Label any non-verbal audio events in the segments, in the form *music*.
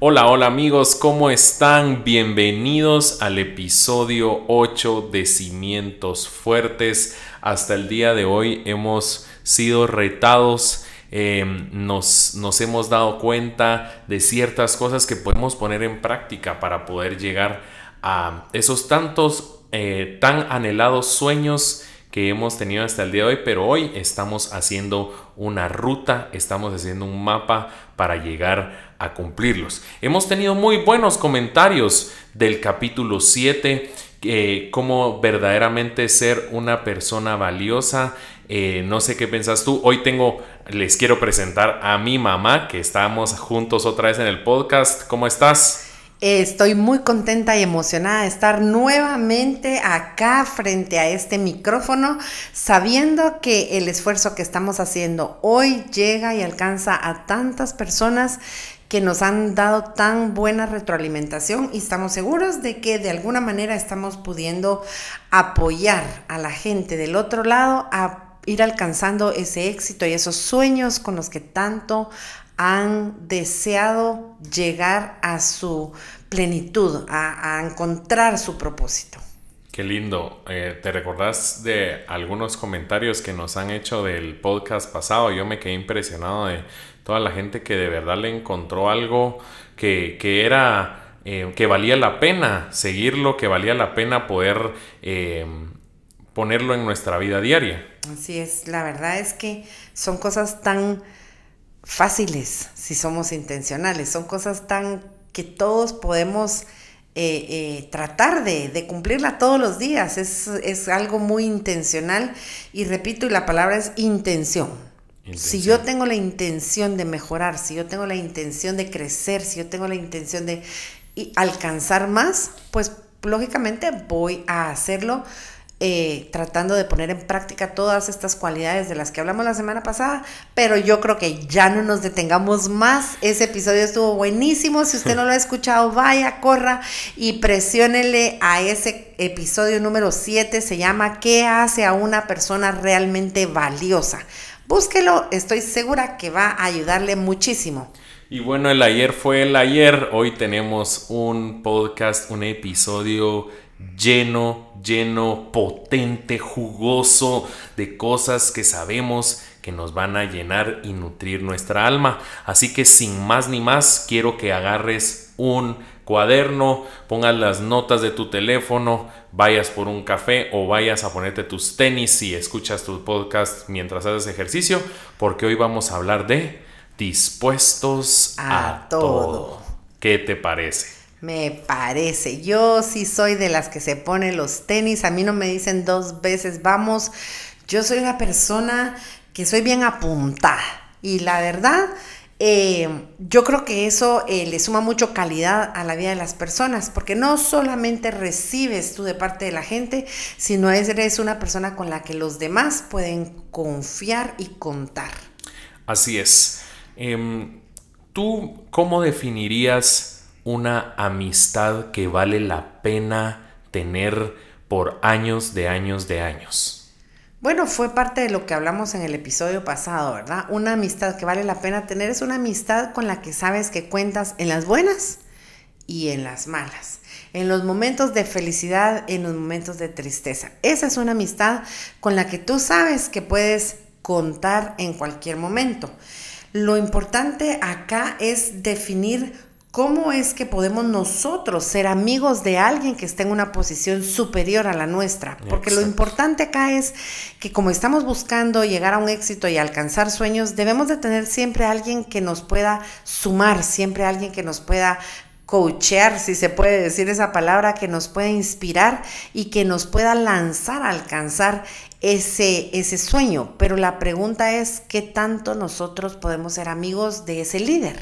Hola, hola amigos, ¿cómo están? Bienvenidos al episodio 8 de Cimientos Fuertes. Hasta el día de hoy hemos sido retados, eh, nos, nos hemos dado cuenta de ciertas cosas que podemos poner en práctica para poder llegar a esos tantos eh, tan anhelados sueños que hemos tenido hasta el día de hoy, pero hoy estamos haciendo una ruta, estamos haciendo un mapa para llegar a cumplirlos. Hemos tenido muy buenos comentarios del capítulo 7, eh, cómo verdaderamente ser una persona valiosa. Eh, no sé qué pensás tú. Hoy tengo, les quiero presentar a mi mamá, que estamos juntos otra vez en el podcast. ¿Cómo estás? Estoy muy contenta y emocionada de estar nuevamente acá frente a este micrófono, sabiendo que el esfuerzo que estamos haciendo hoy llega y alcanza a tantas personas que nos han dado tan buena retroalimentación y estamos seguros de que de alguna manera estamos pudiendo apoyar a la gente del otro lado a ir alcanzando ese éxito y esos sueños con los que tanto han deseado llegar a su plenitud, a, encontrar su propósito. Qué lindo. Eh, ¿Te recordás de algunos comentarios que nos han hecho del podcast pasado? Yo me quedé impresionado de toda la gente que de verdad le encontró algo que, era, eh, que valía la pena seguirlo, que valía la pena poder eh, ponerlo en nuestra vida diaria. Así es, la verdad es que son cosas tan fáciles si somos intencionales, son cosas tan que todos podemos eh, eh, tratar de, cumplirla todos los días, es, algo muy intencional. Y repito, y la palabra es intención. Si yo tengo la intención de mejorar, si yo tengo la intención de crecer, si yo tengo la intención de alcanzar más, pues lógicamente voy a hacerlo eh, tratando de poner en práctica todas estas cualidades de las que hablamos la semana pasada, pero yo creo que ya no nos detengamos más. Ese episodio estuvo buenísimo. Si usted no lo ha escuchado, vaya, corra y presiónele a ese episodio número 7. Se llama ¿Qué hace a una persona realmente valiosa? Búsquelo, estoy segura que va a ayudarle muchísimo. Y bueno, el ayer fue el ayer. Hoy tenemos un podcast, un episodio lleno, lleno, potente, jugoso de cosas que sabemos que nos van a llenar y nutrir nuestra alma. Así que sin más ni más, quiero que agarres un cuaderno, pongas las notas de tu teléfono, vayas por un café o vayas a ponerte tus tenis y escuchas tu podcast mientras haces ejercicio, porque hoy vamos a hablar de dispuestos a, todo. ¿Qué te parece? Me parece. Yo sí soy de las que se pone los tenis. A mí no me dicen dos veces, vamos. Yo soy una persona que soy bien apuntada. Y la verdad, eh, yo creo que eso eh, le suma mucho calidad a la vida de las personas, porque no solamente recibes tú de parte de la gente, sino eres una persona con la que los demás pueden confiar y contar. Así es. Em, ¿Tú cómo definirías una amistad que vale la pena tener por años de años de años? Bueno, fue parte de lo que hablamos en el episodio pasado, ¿verdad? Una amistad que vale la pena tener es una amistad con la que sabes que cuentas en las buenas y en las malas, en los momentos de felicidad, en los momentos de tristeza. Esa es una amistad con la que tú sabes que puedes contar en cualquier momento. Lo importante acá es definir ¿Cómo es que podemos nosotros ser amigos de alguien que esté en una posición superior a la nuestra? Porque lo importante acá es que como estamos buscando llegar a un éxito y alcanzar sueños, debemos de tener siempre alguien que nos pueda sumar, siempre alguien que nos pueda coachear, si se puede decir esa palabra, que nos pueda inspirar y que nos pueda lanzar a alcanzar ese, ese sueño. Pero la pregunta es, ¿qué tanto nosotros podemos ser amigos de ese líder?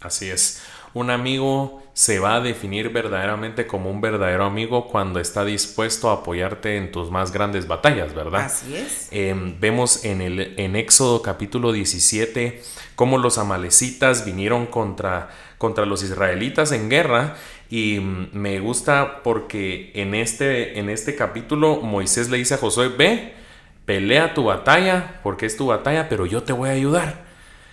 Así es. Un amigo se va a definir verdaderamente como un verdadero amigo cuando está dispuesto a apoyarte en tus más grandes batallas, ¿verdad? Así es. Em, vemos en, el, en Éxodo capítulo 17 cómo los amalecitas vinieron contra, contra los israelitas en guerra y mm, me gusta porque en este, en este capítulo Moisés le dice a Josué, ve, pelea tu batalla porque es tu batalla, pero yo te voy a ayudar.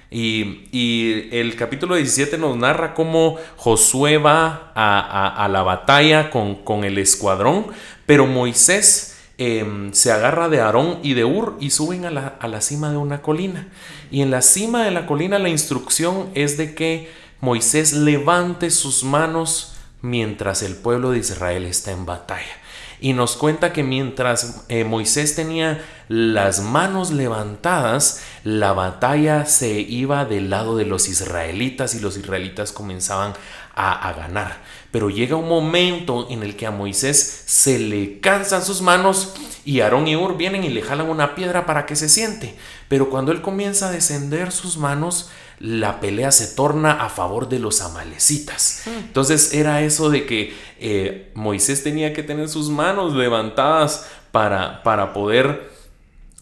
Y, el capítulo 17 nos narra cómo Josué va a, la batalla con, el escuadrón, pero Moisés em, se agarra de Aarón y de Ur y suben a la, a la cima de una colina. Y en la cima de la colina la instrucción es de que Moisés levante sus manos mientras el pueblo de Israel está en batalla y nos cuenta que mientras eh, Moisés tenía las manos levantadas, la batalla se iba del lado de los israelitas y los israelitas comenzaban a, ganar. Pero llega un momento en el que a Moisés se le cansan sus manos y Aarón y Ur vienen y le jalan una piedra para que se siente. Pero cuando él comienza a descender sus manos, la pelea se torna a favor de los amalecitas. Entonces era eso de que eh, Moisés tenía que tener sus manos levantadas para, para poder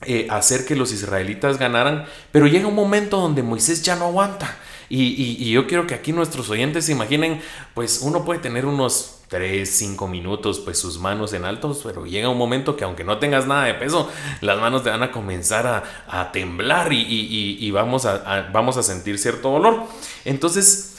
eh, hacer que los israelitas ganaran, pero llega un momento donde Moisés ya no aguanta. Y, yo quiero que aquí nuestros oyentes se imaginen, pues uno puede tener unos 3, 5 minutos, pues sus manos en altos, pero llega un momento que aunque no tengas nada de peso, las manos te van a comenzar a, temblar y, vamos, a, vamos a sentir cierto dolor. Entonces,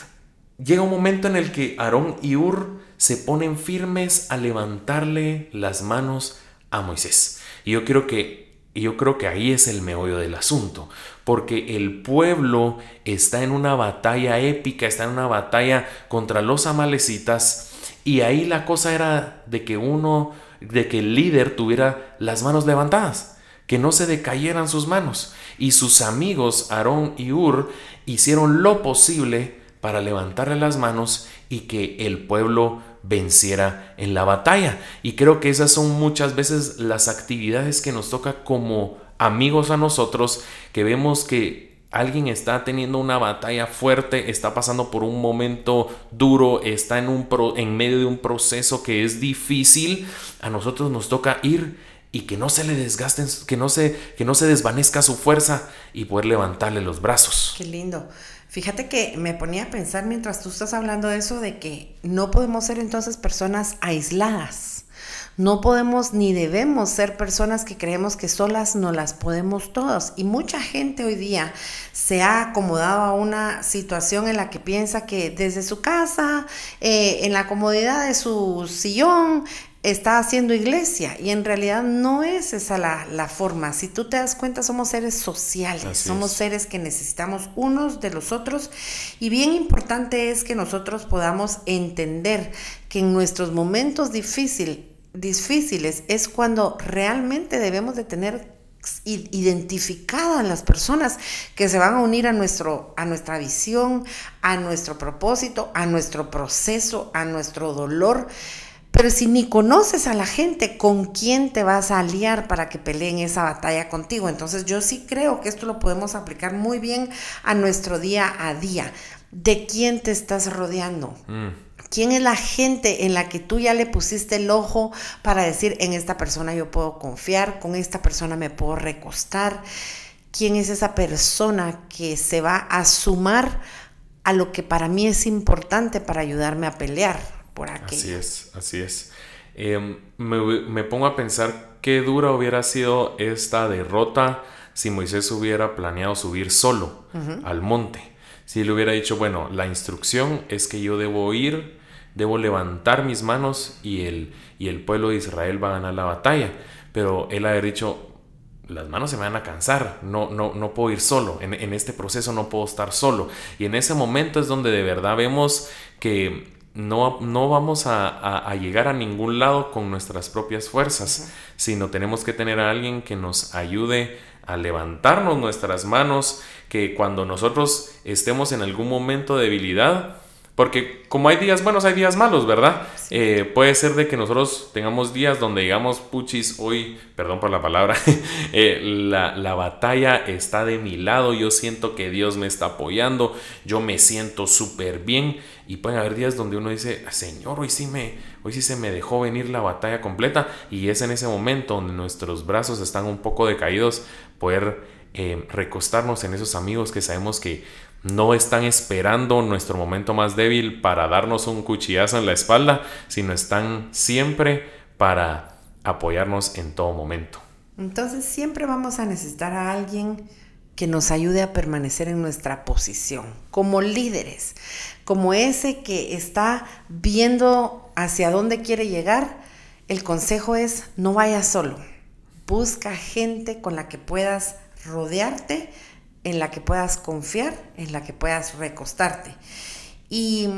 llega un momento en el que Aarón y Ur se ponen firmes a levantarle las manos a Moisés. Y yo quiero que yo creo que ahí es el meollo del asunto, porque el pueblo está en una batalla épica, está en una batalla contra los amalecitas y ahí la cosa era de que uno, de que el líder tuviera las manos levantadas, que no se decayeran sus manos. Y sus amigos Aarón y Ur hicieron lo posible para levantarle las manos y que el pueblo venciera en la batalla. Y creo que esas son muchas veces las actividades que nos toca como amigos a nosotros, que vemos que alguien está teniendo una batalla fuerte, está pasando por un momento duro, está en, un en medio de un proceso que es difícil, a nosotros nos toca ir y que no se le desgasten, que no se, que no se desvanezca su fuerza y poder levantarle los brazos. Qué lindo. Fíjate que me ponía a pensar mientras tú estás hablando de eso, de que no podemos ser entonces personas aisladas no podemos ni debemos ser personas que creemos que solas no las podemos todos. Y mucha gente hoy día se ha acomodado a una situación en la que piensa que desde su casa, eh, en la comodidad de su sillón, está haciendo iglesia y en realidad no es esa la, forma. Si tú te das cuenta, somos seres sociales, somos seres que necesitamos unos de los otros y bien importante es que nosotros podamos entender que en nuestros momentos difíciles difíciles es cuando realmente debemos de tener identificadas las personas que se van a unir a, nuestro, a nuestra visión, a nuestro propósito, a nuestro proceso, a nuestro dolor. Pero si ni conoces a la gente, ¿con quién te vas a aliar para que peleen esa batalla contigo? Entonces yo sí creo que esto lo podemos aplicar muy bien a nuestro día a día. ¿De quién te estás rodeando? Mm. ¿Quién es la gente en la que tú ya le pusiste el ojo para decir, en esta persona yo puedo confiar, con esta persona me puedo recostar? ¿Quién es esa persona que se va a sumar a lo que para mí es importante para ayudarme a pelear por aquello? Así es, así es. Em, me, pongo a pensar qué dura hubiera sido esta derrota si Moisés hubiera planeado subir solo al monte. Si le hubiera dicho, bueno, la instrucción es que yo debo ir debo levantar mis manos y el, y el pueblo de Israel va a ganar la batalla. Pero él ha dicho, las manos se me van a cansar, no, no, no puedo ir solo, en, este proceso no puedo estar solo. Y en ese momento es donde de verdad vemos que no, no vamos a, llegar a ningún lado con nuestras propias fuerzas, sino tenemos que tener a alguien que nos ayude a levantarnos nuestras manos, que cuando nosotros estemos en algún momento de debilidad, Porque como hay días buenos, hay días malos, ¿verdad? Eh, puede ser de que nosotros tengamos días donde digamos, puchis, hoy, perdón por la palabra, *laughs* eh, la, la, batalla está de mi lado, yo siento que Dios me está apoyando, yo me siento súper bien. Y pueden haber días donde uno dice, Señor, hoy sí, me, hoy sí se me dejó venir la batalla completa. Y es en ese momento donde nuestros brazos están un poco decaídos, poder eh, recostarnos en esos amigos que sabemos que no están esperando nuestro momento más débil para darnos un cuchillazo en la espalda, sino están siempre para apoyarnos en todo momento. Entonces siempre vamos a necesitar a alguien que nos ayude a permanecer en nuestra posición, como líderes, como ese que está viendo hacia dónde quiere llegar. El consejo es no vayas solo, busca gente con la que puedas rodearte en la que puedas confiar, en la que puedas recostarte. ¿Y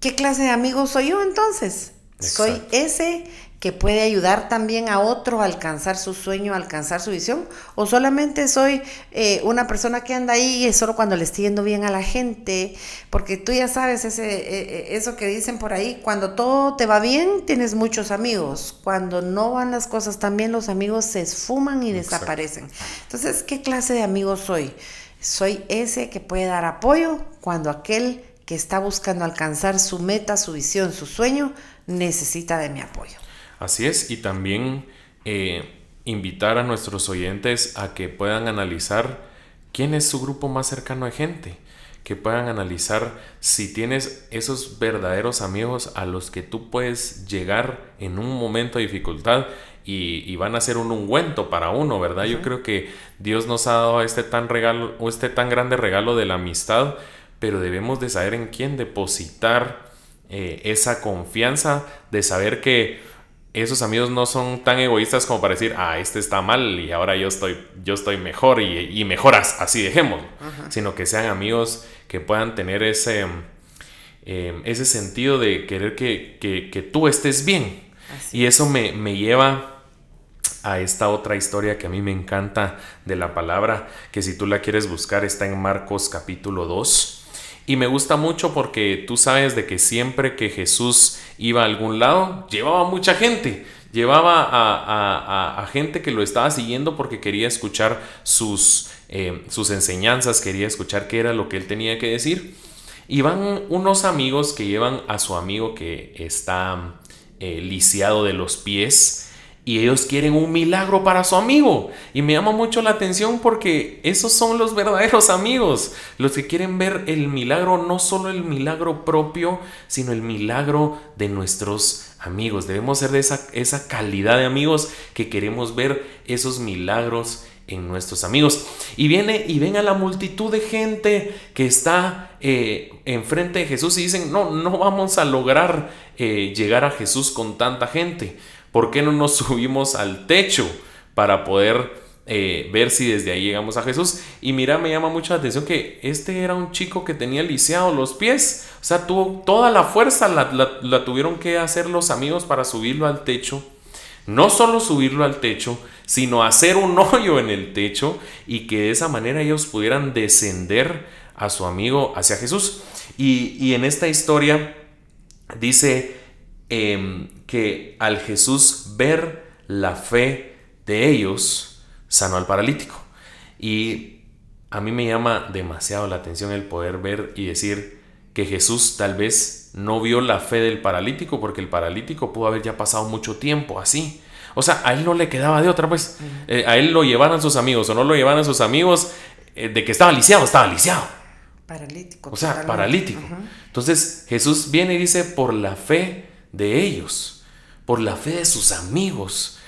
qué clase de amigo soy yo entonces? Soy ese que puede ayudar también a otro a alcanzar su sueño, a alcanzar su visión, o solamente soy eh, una persona que anda ahí y es solo cuando le estoy yendo bien a la gente, porque tú ya sabes ese, eh, eh, eso que dicen por ahí, cuando todo te va bien tienes muchos amigos, cuando no van las cosas tan bien los amigos se esfuman y desaparecen. Entonces, ¿qué clase de amigo soy? Soy ese que puede dar apoyo cuando aquel que está buscando alcanzar su meta, su visión, su sueño, necesita de mi apoyo. Así es, y también eh, invitar a nuestros oyentes a que puedan analizar quién es su grupo más cercano de gente, que puedan analizar si tienes esos verdaderos amigos a los que tú puedes llegar en un momento de dificultad y, van a ser un ungüento para uno, ¿verdad? Yo creo que Dios nos ha dado este tan regalo, este tan grande regalo de la amistad, pero debemos de saber en quién depositar eh, esa confianza, de saber que esos amigos no son tan egoístas como para decir, ah, este está mal y ahora yo estoy, yo estoy mejor y, mejoras, así dejemos, sino que sean amigos que puedan tener ese, em, ese sentido de querer que, tú estés bien. Y eso me, me lleva a esta otra historia que a mí me encanta de la palabra, que si tú la quieres buscar está en Marcos capítulo 2. Y me gusta mucho porque tú sabes de que siempre que Jesús iba a algún lado, llevaba mucha gente. Llevaba a, gente que lo estaba siguiendo porque quería escuchar sus, eh, sus enseñanzas, quería escuchar qué era lo que él tenía que decir. Y van unos amigos que llevan a su amigo que está eh, lisiado de los pies y ellos quieren un milagro para su amigo. Y me llama mucho la atención porque esos son los verdaderos amigos, los que quieren ver el milagro, no solo el milagro propio, sino el milagro de nuestros amigos. Debemos ser de esa, esa calidad de amigos que queremos ver esos milagros en nuestros amigos. Y viene y ven a la multitud de gente que está eh, enfrente de Jesús y dicen, no, no vamos a lograr eh, llegar a Jesús con tanta gente. ¿Por qué no nos *laughs* subimos al techo para poder eh, ver si desde ahí llegamos a Jesús? Y mira, me llama mucho la atención que este era un chico que tenía lisiados los pies. O sea, tuvo toda la fuerza, la, tuvieron que hacer los amigos para subirlo al techo. No solo subirlo al techo, sino hacer un *laughs* hoyo en el techo y que de esa manera ellos pudieran descender a su amigo hacia Jesús. Y, y en esta historia dice Em, que al Jesús ver la fe de ellos, sanó al paralítico. Y a mí me llama demasiado la atención el poder ver y decir que Jesús tal vez no vio la fe del paralítico porque el paralítico pudo haber ya pasado mucho tiempo así. O sea, a él no le quedaba de otra, pues. Eh, a él lo llevaran sus amigos o no lo llevaran sus amigos, eh, de que estaba lisiado, estaba lisiado. Paralítico. O sea, paralítico. Entonces Jesús viene y dice, por la fe de ellos, por la fe de sus amigos.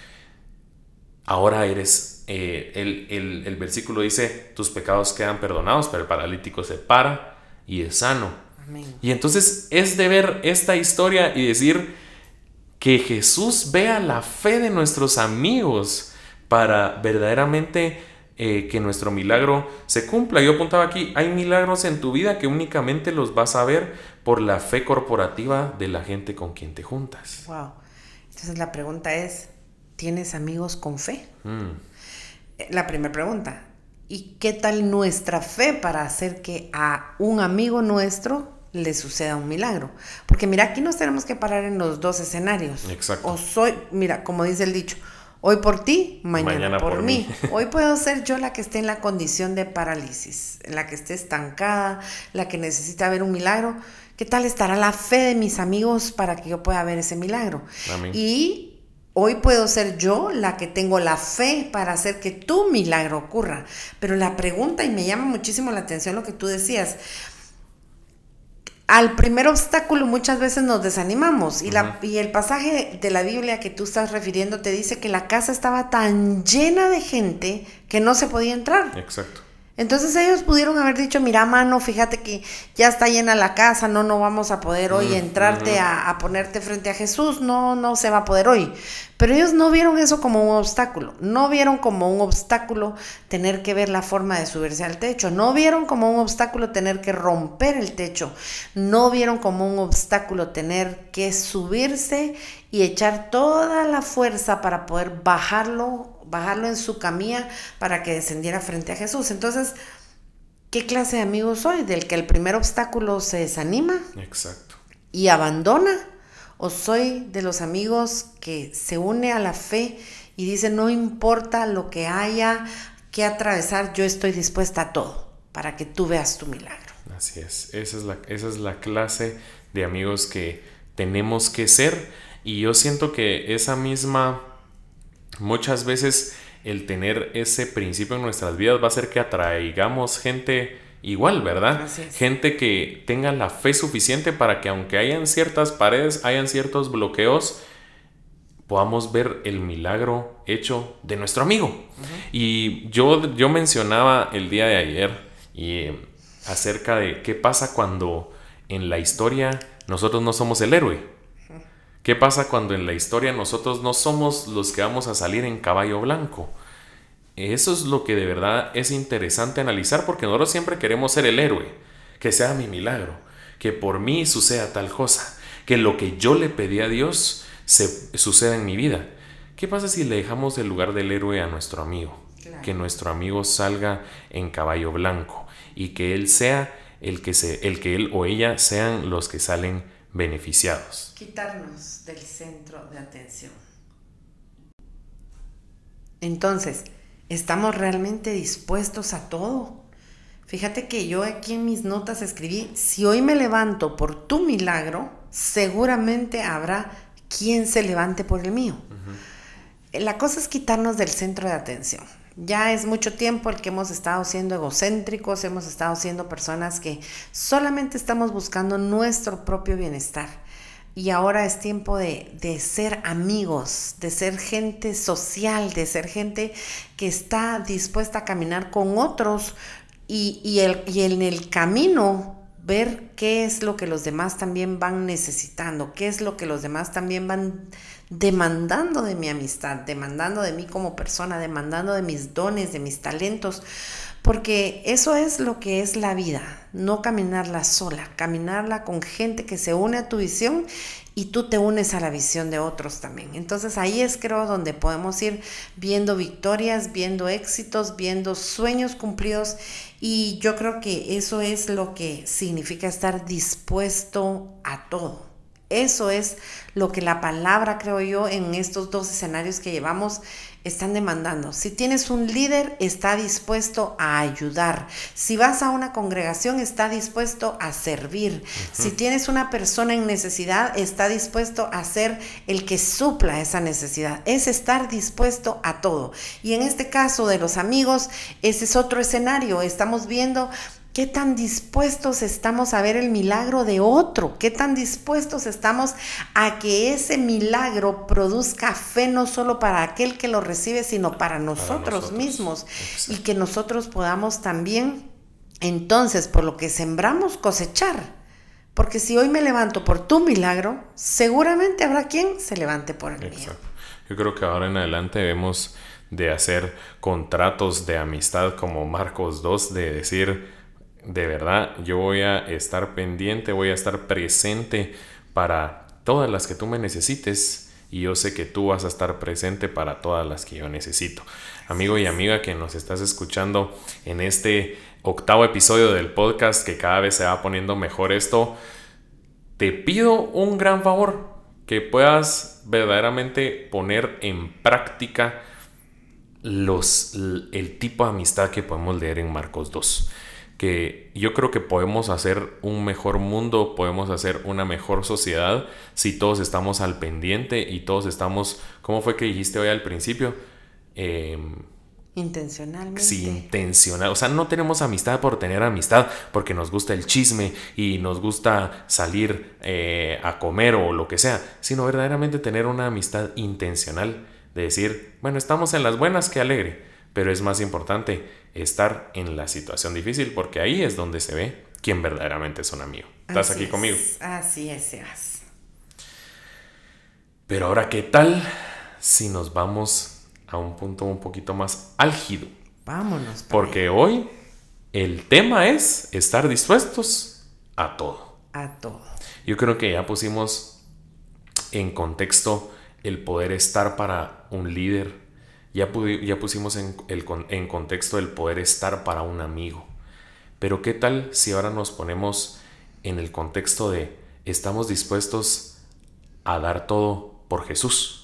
Ahora eres, eh, el, versículo dice, tus pecados quedan perdonados, pero el paralítico se para y es sano. Y entonces es de ver esta historia y decir que Jesús vea la fe de nuestros amigos para verdaderamente eh, que nuestro milagro se cumpla. Yo apuntaba aquí, hay milagros en tu vida que únicamente los vas a ver por la fe corporativa de la gente con quien te juntas. Wow. Entonces la pregunta es, ¿tienes amigos con fe? Mm. Eh, la primera pregunta. ¿Y qué tal nuestra fe para hacer que a un amigo nuestro le suceda un milagro. Porque mira, aquí nos tenemos que parar en los dos escenarios. Exacto. O soy, mira, como dice el dicho, hoy por ti, mañana, por, mí. *laughs* Hoy puedo ser yo la que esté en la condición de parálisis, la que esté estancada, la que necesita ver un milagro. ¿Qué tal estará la fe de mis amigos para que yo pueda ver ese milagro? Amén. Y Hoy puedo ser yo la que tengo la fe para hacer que tu milagro ocurra. Pero la pregunta, y me llama muchísimo la atención lo que tú decías, al primer obstáculo muchas veces nos desanimamos y, la, y el pasaje de la Biblia que tú estás refiriendo te dice que la casa estaba tan llena de gente que no se podía entrar. Exacto. Entonces ellos pudieron haber dicho, mira mano, fíjate que ya está llena la casa, no, no vamos a poder hoy entrarte a, a, ponerte frente a Jesús, no, no se va a poder hoy. Pero ellos no vieron eso como un obstáculo, no vieron como un obstáculo tener que ver la forma de subirse al techo, no vieron como un obstáculo tener que romper el techo, no vieron como un obstáculo tener que subirse y echar toda la fuerza para poder bajarlo bajarlo en su camilla para que descendiera frente a Jesús. Entonces, ¿qué clase de amigo soy? ¿Del que el primer obstáculo se desanima? Exacto. ¿Y abandona? ¿O soy de los amigos que se une a la fe y dice, no importa lo que haya que atravesar, yo estoy dispuesta a todo para que tú veas tu milagro? Así es, esa es la, esa es la clase de amigos que tenemos que ser y yo siento que esa misma Muchas veces el tener ese principio en nuestras vidas va a hacer que atraigamos gente igual, ¿verdad? Gente que tenga la fe suficiente para que aunque hayan ciertas paredes, hayan ciertos bloqueos, podamos ver el milagro hecho de nuestro amigo. Y yo, yo mencionaba el día de ayer y, eh, acerca de qué pasa cuando en la historia nosotros no somos el héroe. ¿Qué pasa cuando en la historia nosotros no somos los que vamos a salir en caballo blanco? Eso es lo que de verdad es interesante analizar porque nosotros siempre queremos ser el héroe, que sea mi milagro, que por mí suceda tal cosa, que lo que yo le pedí a Dios se suceda en mi vida. ¿Qué pasa si le dejamos el lugar del héroe a nuestro amigo? Que nuestro amigo salga en caballo blanco y que él sea el que se, el que él o ella sean los que salen beneficiados. Quitarnos del centro de atención. Entonces, ¿estamos realmente dispuestos a todo? Fíjate que yo aquí en mis notas escribí, si hoy me levanto por tu milagro, seguramente habrá quien se levante por el mío. La cosa es quitarnos del centro de atención. Ya es mucho tiempo el que hemos estado siendo egocéntricos, hemos estado siendo personas que solamente estamos buscando nuestro propio bienestar. Y ahora es tiempo de, de, ser amigos, de ser gente social, de ser gente que está dispuesta a caminar con otros y, y, el, y en el camino ver qué es lo que los demás también van necesitando, qué es lo que los demás también van demandando de mi amistad, demandando de mí como persona, demandando de mis dones, de mis talentos, porque eso es lo que es la vida, no caminarla sola, caminarla con gente que se une a tu visión y tú te unes a la visión de otros también. Entonces ahí es creo donde podemos ir viendo victorias, viendo éxitos, viendo sueños cumplidos y yo creo que eso es lo que significa estar dispuesto a todo. Eso es lo que la palabra, creo yo, en estos dos escenarios que llevamos están demandando. Si tienes un líder, está dispuesto a ayudar. Si vas a una congregación, está dispuesto a servir. Si tienes una persona en necesidad, está dispuesto a ser el que supla esa necesidad. Es estar dispuesto a todo. Y en este caso de los amigos, ese es otro escenario. Estamos viendo ¿Qué tan dispuestos estamos a ver el milagro de otro? ¿Qué tan dispuestos estamos a que ese milagro produzca fe no solo para aquel que lo recibe, sino para nosotros, mismos? Y que nosotros podamos también, entonces, por lo que sembramos, cosechar. Porque si hoy me levanto por tu milagro, seguramente habrá quien se levante por el mío. Yo creo que ahora en adelante debemos de hacer contratos de amistad como Marcos 2, de decir, de verdad yo voy a estar pendiente, voy a estar presente para todas las que tú me necesites y yo sé que tú vas a estar presente para todas las que yo necesito. Amigo y amiga que nos estás escuchando en este octavo episodio del podcast que cada vez se va poniendo mejor esto, te pido un gran favor, que puedas verdaderamente poner en práctica los, el tipo de amistad que podemos leer en Marcos 2 que yo creo que podemos hacer un mejor mundo, podemos hacer una mejor sociedad si todos estamos al pendiente y todos estamos, ¿cómo fue que dijiste hoy al principio? Em, Intencionalmente. Sí, intencional. O sea, no tenemos amistad por tener amistad, porque nos gusta el chisme y nos gusta salir eh, a comer o lo que sea, sino verdaderamente tener una amistad intencional de decir, bueno, estamos en las buenas, qué alegre, pero es más importante estar en la situación difícil, porque ahí es donde se ve quién verdaderamente es un amigo. ¿Estás aquí conmigo? Así es, Sebas. Pero ahora, ¿qué tal si nos vamos a un punto un poquito más álgido? Vámonos. Porque hoy el tema es estar dispuestos a todo. A todo. Yo creo que ya pusimos en contexto el poder estar para un líder, ya, ya pusimos en, el, en contexto el poder estar para un amigo. Pero ¿qué tal si ahora nos ponemos en el contexto de estamos dispuestos a dar todo por Jesús?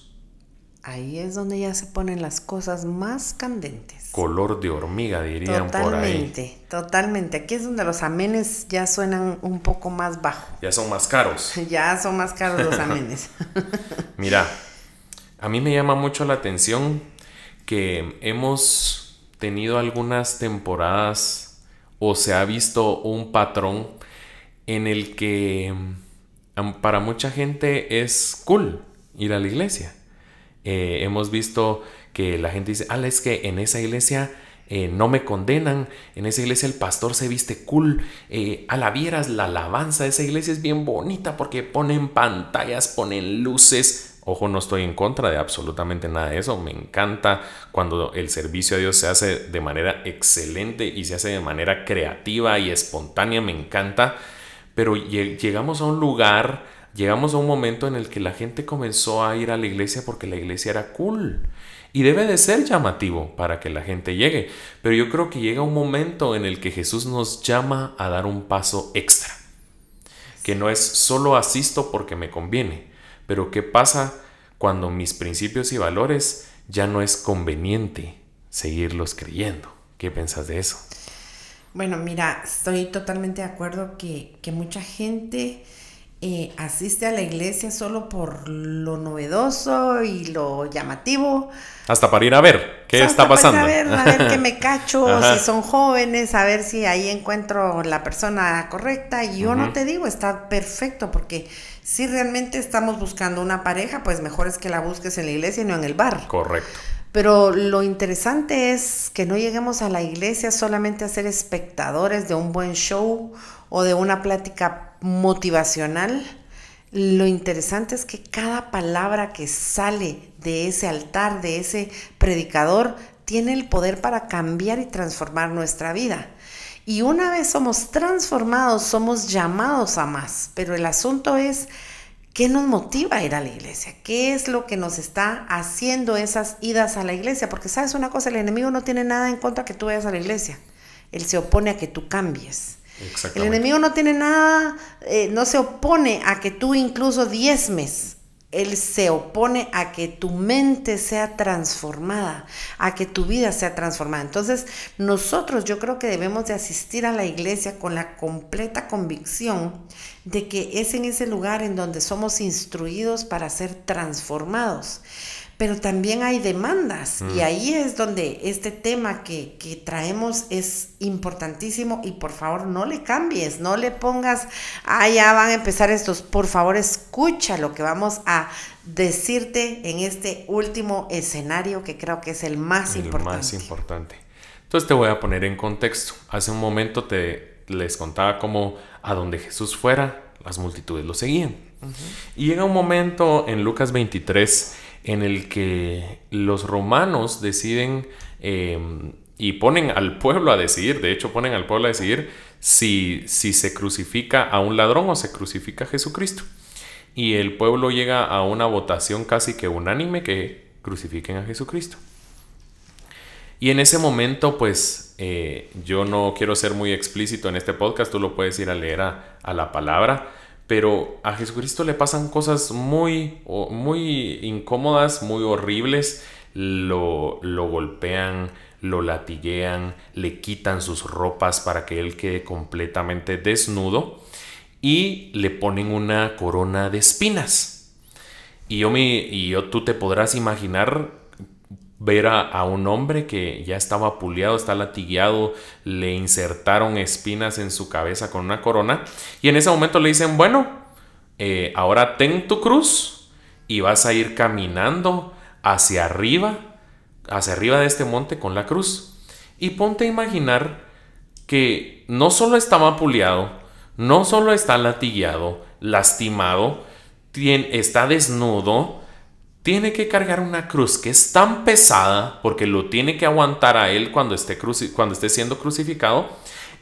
Ahí es donde ya se ponen las cosas más candentes. Color de hormiga, dirían por ahí. Totalmente, totalmente. Aquí es donde los amenes ya suenan un poco más bajo. Ya son más caros. *laughs* ya son más caros los amenes. *laughs* Mira, a mí me llama mucho la atención que hemos tenido algunas temporadas o se ha visto un patrón en el que para mucha gente es cool ir a la iglesia. Eh, hemos visto que la gente dice, ah, es que en esa iglesia eh, no me condenan, en esa iglesia el pastor se viste cool, eh, a la vieras la alabanza de esa iglesia es bien bonita porque ponen pantallas, ponen luces, Ojo, no estoy en contra de absolutamente nada de eso. Me encanta cuando el servicio a Dios se hace de manera excelente y se hace de manera creativa y espontánea. Me encanta. Pero llegamos a un lugar, llegamos a un momento en el que la gente comenzó a ir a la iglesia porque la iglesia era cool. Y debe de ser llamativo para que la gente llegue. Pero yo creo que llega un momento en el que Jesús nos llama a dar un paso extra. Que no es solo asisto porque me conviene pero ¿qué pasa cuando mis principios y valores ya no es conveniente seguirlos creyendo? ¿Qué piensas de eso? Bueno, mira, estoy totalmente de acuerdo que, que mucha gente eh, asiste a la iglesia solo por lo novedoso y lo llamativo. Hasta para ir a ver qué está pasando. A ver, a ver qué me *laughs* cacho, si son jóvenes, a ver si ahí encuentro la persona correcta. Y yo no te digo, está perfecto, porque si realmente estamos buscando una pareja, pues mejor es que la busques en la iglesia y no en el bar. Correcto. Pero lo interesante es que no lleguemos a la iglesia solamente a ser espectadores de un buen show o de una plática motivacional, lo interesante es que cada palabra que sale de ese altar, de ese predicador, tiene el poder para cambiar y transformar nuestra vida. Y una vez somos transformados, somos llamados a más. Pero el asunto es, ¿qué nos motiva a ir a la iglesia? ¿Qué es lo que nos está haciendo esas idas a la iglesia? Porque sabes una cosa, el enemigo no tiene nada en contra que tú vayas a la iglesia. Él se opone a que tú cambies. El enemigo no tiene nada, eh, no se opone a que tú incluso diezmes. Él se opone a que tu mente sea transformada, a que tu vida sea transformada. Entonces, nosotros yo creo que debemos de asistir a la iglesia con la completa convicción de que es en ese lugar en donde somos instruidos para ser transformados pero también hay demandas y mm. ahí es donde este tema que, traemos es importantísimo y por favor no le cambies, no le pongas, ah, ya van a empezar estos, por favor escucha lo que vamos a decirte en este último escenario que creo que es el más el importante. más importante. Entonces te voy a poner en contexto. Hace un momento te les contaba cómo a donde Jesús fuera, las multitudes lo seguían. Y llega un momento en Lucas 23 en el que los romanos deciden em, y ponen al pueblo a decidir, de hecho ponen al pueblo a decidir si, si se crucifica a un ladrón o se crucifica a Jesucristo. y el pueblo llega a una votación casi que unánime que crucifiquen a Jesucristo. Y en ese momento, pues eh, yo no quiero ser muy explícito en este podcast, tú lo puedes ir a leer a, la palabra, pero a Jesucristo le pasan cosas muy, muy incómodas, muy horribles, lo, lo golpean, lo latiguean, le quitan sus ropas para que él quede completamente desnudo y le ponen una corona de espinas. Y yo, me, y yo tú te podrás imaginar ver a, un hombre que ya estaba puliado, está latigueado, le insertaron espinas en su cabeza con una corona y en ese momento le dicen, bueno, eh, ahora ten tu cruz y vas a ir caminando hacia arriba, hacia arriba de este monte con la cruz. Y ponte a imaginar que no solo estaba puliado, no solo está latigueado, lastimado, está desnudo, tiene que cargar una cruz que es tan pesada porque lo tiene que aguantar a él cuando esté, cuando esté siendo crucificado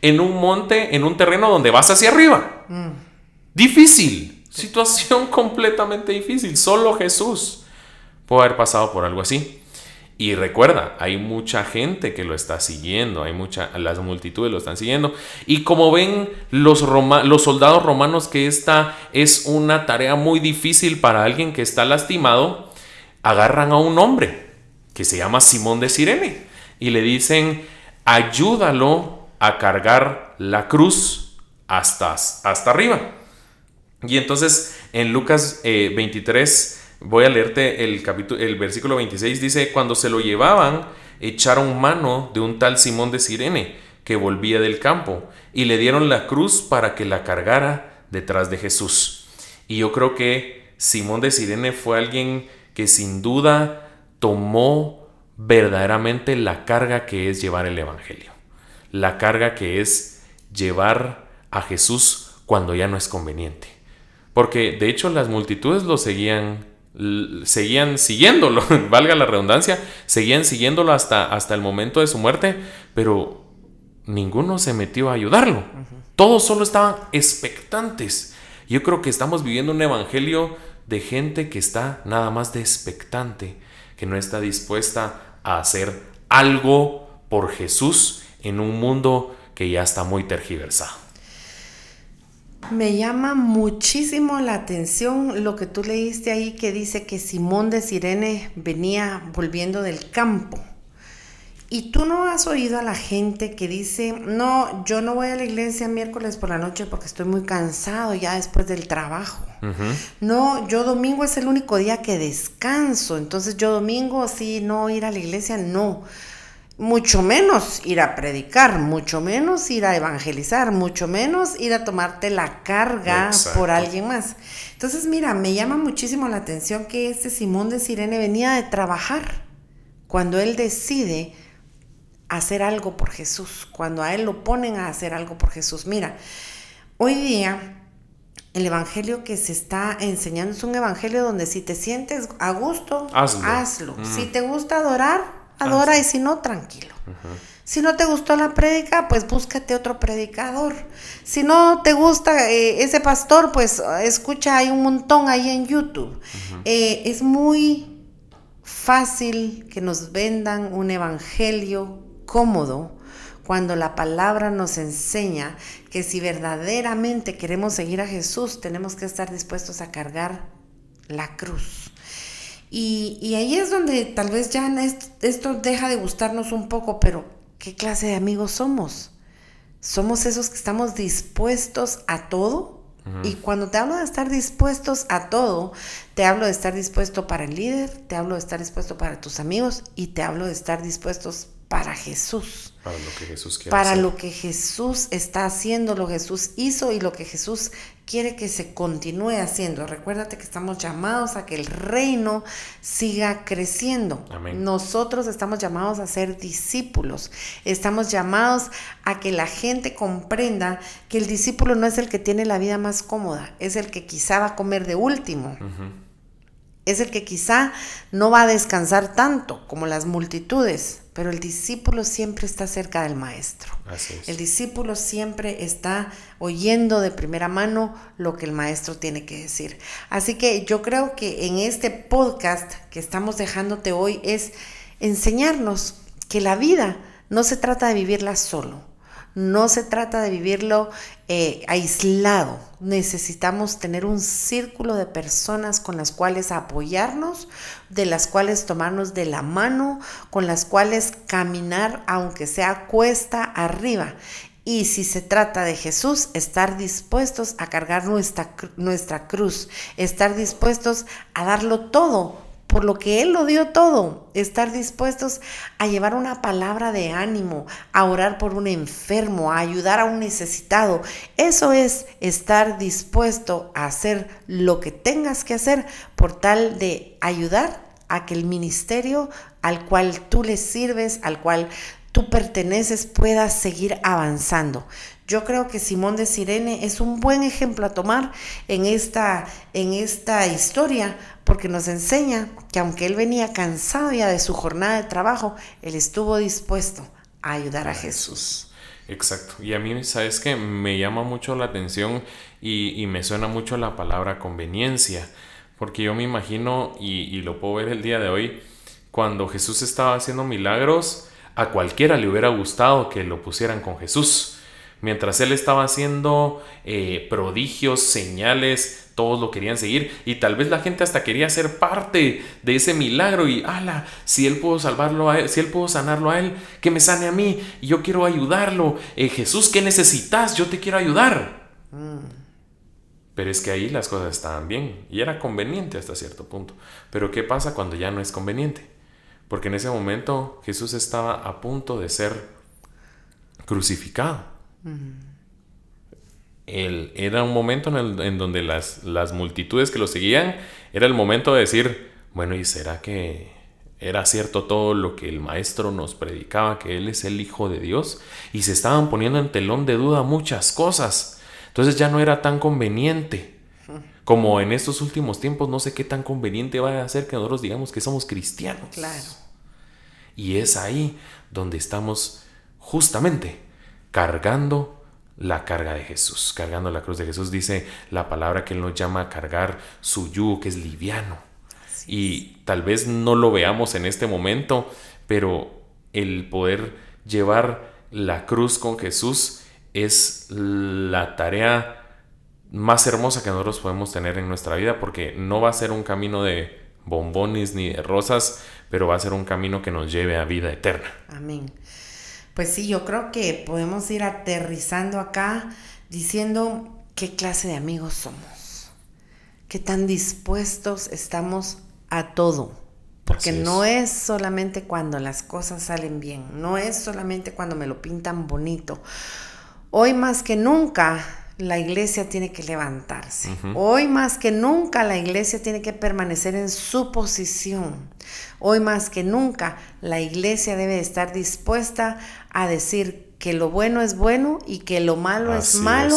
en un monte, en un terreno donde vas hacia arriba. Mm. Difícil, situación *laughs* completamente difícil. Solo Jesús puede haber pasado por algo así. Y recuerda, hay mucha gente que lo está siguiendo, hay mucha, las multitudes lo están siguiendo. Y como ven los, los soldados romanos que esta es una tarea muy difícil para alguien que está lastimado, agarran a un hombre que se llama Simón de Sirene y le dicen, ayúdalo a cargar la cruz hasta, hasta arriba. Y entonces en Lucas 23, eh, voy a leerte el, capítulo, el versículo 26, dice, cuando se lo llevaban, echaron mano de un tal Simón de Sirene que volvía del campo y le dieron la cruz para que la cargara detrás de Jesús. Y yo creo que Simón de Sirene fue alguien que sin duda tomó verdaderamente la carga que es llevar el Evangelio, la carga que es llevar a Jesús cuando ya no es conveniente. Porque de hecho las multitudes lo seguían, seguían siguiéndolo, *laughs* valga la redundancia, seguían siguiéndolo hasta, hasta el momento de su muerte, pero ninguno se metió a ayudarlo. Todos solo estaban expectantes. Yo creo que estamos viviendo un evangelio de gente que está nada más de expectante, que no está dispuesta a hacer algo por Jesús en un mundo que ya está muy tergiversado. Me llama muchísimo la atención lo que tú leíste ahí que dice que Simón de Sirene venía volviendo del campo. Y tú no has oído a la gente que dice, no, yo no voy a la iglesia miércoles por la noche porque estoy muy cansado ya después del trabajo. No, yo domingo es el único día que descanso, entonces yo domingo sí, no ir a la iglesia, no. Mucho menos ir a predicar, mucho menos ir a evangelizar, mucho menos ir a tomarte la carga por alguien más. Entonces, mira, me llama muchísimo la atención que este Simón de Sirene venía de trabajar cuando él decide hacer algo por Jesús, cuando a Él lo ponen a hacer algo por Jesús. Mira, hoy día el evangelio que se está enseñando es un evangelio donde si te sientes a gusto, hazlo. Si te gusta adorar, adora y si no, tranquilo. Si no te gustó la prédica, pues búscate otro predicador. Si no te gusta eh, ese pastor, pues escucha, hay un montón ahí en YouTube. Eh, es muy fácil que nos vendan un evangelio cómodo cuando la palabra nos enseña que si verdaderamente queremos seguir a Jesús, tenemos que estar dispuestos a cargar la cruz. Y, ahí es donde tal vez ya esto deja de gustarnos un poco, pero ¿qué clase de amigos somos? Somos esos que estamos dispuestos a todo. Y cuando te hablo de estar dispuestos a todo, te hablo de estar dispuesto para el líder, te hablo de estar dispuesto para tus amigos y te hablo de estar dispuestos para Jesús. Para lo que Jesús quiere Para lo que Jesús está haciendo, lo que Jesús hizo y lo que Jesús quiere que se continúe haciendo. Recuérdate que estamos llamados a que el reino siga creciendo. Nosotros estamos llamados a ser discípulos. Estamos llamados a que la gente comprenda que el discípulo no es el que tiene la vida más cómoda, es el que quizá va a comer de último. Es el que quizá no va a descansar tanto como las multitudes, pero el discípulo siempre está cerca del maestro. El discípulo siempre está oyendo de primera mano lo que el maestro tiene que decir. Así que yo creo que en este podcast que estamos dejándote hoy es enseñarnos que la vida no se trata de vivirla solo no se trata de vivirlo eh, aislado. Necesitamos tener un círculo de personas con las cuales apoyarnos, de las cuales tomarnos de la mano, con las cuales caminar, aunque sea cuesta arriba. Y si se trata de Jesús, estar dispuestos a cargar nuestra, nuestra cruz, estar dispuestos a darlo todo por lo que Él lo dio todo, estar dispuestos a llevar una palabra de ánimo, a orar por un enfermo, a ayudar a un necesitado. Eso es estar dispuesto a hacer lo que tengas que hacer por tal de ayudar a que el ministerio al cual tú le sirves, al cual tú perteneces, pueda seguir avanzando. Yo creo que Simón de Sirene es un buen ejemplo a tomar en esta, en esta historia porque nos enseña que aunque él venía cansado ya de su jornada de trabajo, él estuvo dispuesto a ayudar a Jesús. Exacto. Y a mí, ¿sabes que Me llama mucho la atención y, me suena mucho la palabra conveniencia, porque yo me imagino, y, y lo puedo ver el día de hoy, cuando Jesús estaba haciendo milagros, a cualquiera le hubiera gustado que lo pusieran con Jesús. Mientras él estaba haciendo eh, prodigios, señales, todos lo querían seguir y tal vez la gente hasta quería ser parte de ese milagro y ala, si él pudo salvarlo a él, si él pudo sanarlo a él, que me sane a mí yo quiero ayudarlo. Eh, Jesús, ¿qué necesitas? Yo te quiero ayudar. Mm. Pero es que ahí las cosas estaban bien y era conveniente hasta cierto punto. Pero ¿qué pasa cuando ya no es conveniente? Porque en ese momento Jesús estaba a punto de ser crucificado era un momento en, donde las, las, multitudes que lo seguían, era el momento de decir, bueno, ¿y será que era cierto todo lo que el maestro nos predicaba, que Él es el Hijo de Dios? Y se estaban poniendo en telón de duda muchas cosas. Entonces ya no era tan conveniente. Como en estos últimos tiempos, no sé qué tan conveniente va a ser que nosotros digamos que somos cristianos. Claro. Y es ahí donde estamos justamente cargando la carga de Jesús, cargando la cruz de Jesús. Dice la palabra que Él nos llama a cargar su yugo, que es liviano. y tal vez no lo veamos en este momento, pero el poder llevar la cruz con Jesús es la tarea más hermosa que nosotros podemos tener en nuestra vida, porque no va a ser un camino de bombones ni de rosas, pero va a ser un camino que nos lleve a vida eterna. Amén. Pues sí, yo creo que podemos ir aterrizando acá diciendo qué clase de amigos somos, qué tan dispuestos estamos a todo. Porque no es solamente cuando las cosas salen bien, no es solamente cuando me lo pintan bonito. Hoy más que nunca la iglesia tiene que levantarse. Hoy más que nunca la iglesia tiene que permanecer en su posición. Hoy más que nunca la iglesia debe estar dispuesta a decir que lo bueno es bueno y que lo malo es malo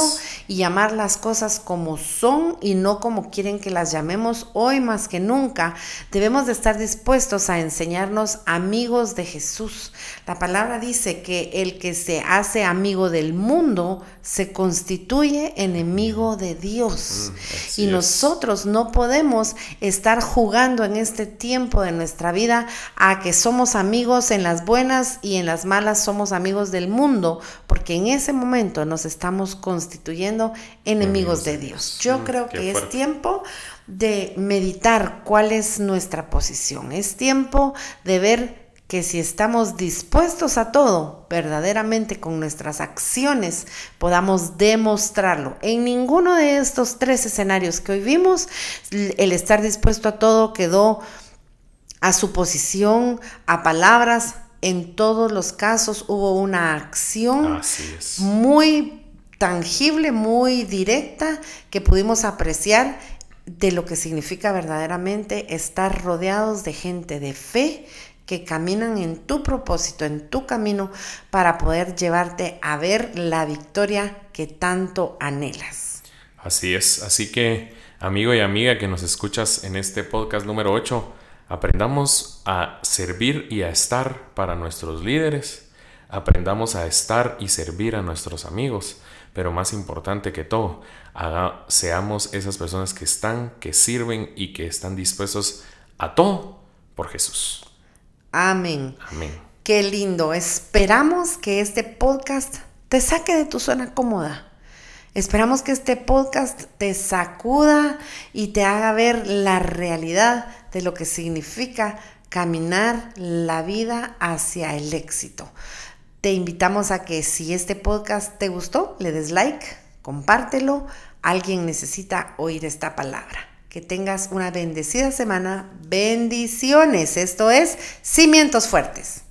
y llamar las cosas como son y no como quieren que las llamemos hoy más que nunca. Debemos de estar dispuestos a enseñarnos amigos de Jesús. La palabra dice que el que se hace amigo del mundo se constituye enemigo de Dios. Mm, y nosotros no podemos estar jugando en este tiempo de nuestra vida a que somos amigos en las buenas y en las malas somos amigos del mundo porque en ese momento nos estamos constituyendo enemigos de Dios. Yo mm, creo que es tiempo de meditar cuál es nuestra posición. Es tiempo de ver que si estamos dispuestos a todo, verdaderamente con nuestras acciones podamos demostrarlo. En ninguno de estos tres escenarios que hoy vimos, el estar dispuesto a todo quedó a su posición, a palabras, en todos los casos hubo una acción muy tangible, muy directa, que pudimos apreciar de lo que significa verdaderamente estar rodeados de gente de fe que caminan en tu propósito, en tu camino, para poder llevarte a ver la victoria que tanto anhelas. Así es, así que Amigo y amiga que nos escuchas en este podcast número 8, aprendamos a servir y a estar para nuestros líderes. Aprendamos a estar y servir a nuestros amigos. Pero más importante que todo, seamos esas personas que están, que sirven y que están dispuestos a todo por Jesús. Amén. Amén. Qué lindo. Esperamos que este podcast te saque de tu zona cómoda Esperamos que este podcast te sacuda y te haga ver la realidad de lo que significa caminar la vida hacia el éxito. Te invitamos a que si este podcast te gustó, le des like, compártelo. Alguien necesita oír esta palabra. Que tengas una bendecida semana. Bendiciones. Esto es Cimientos Fuertes.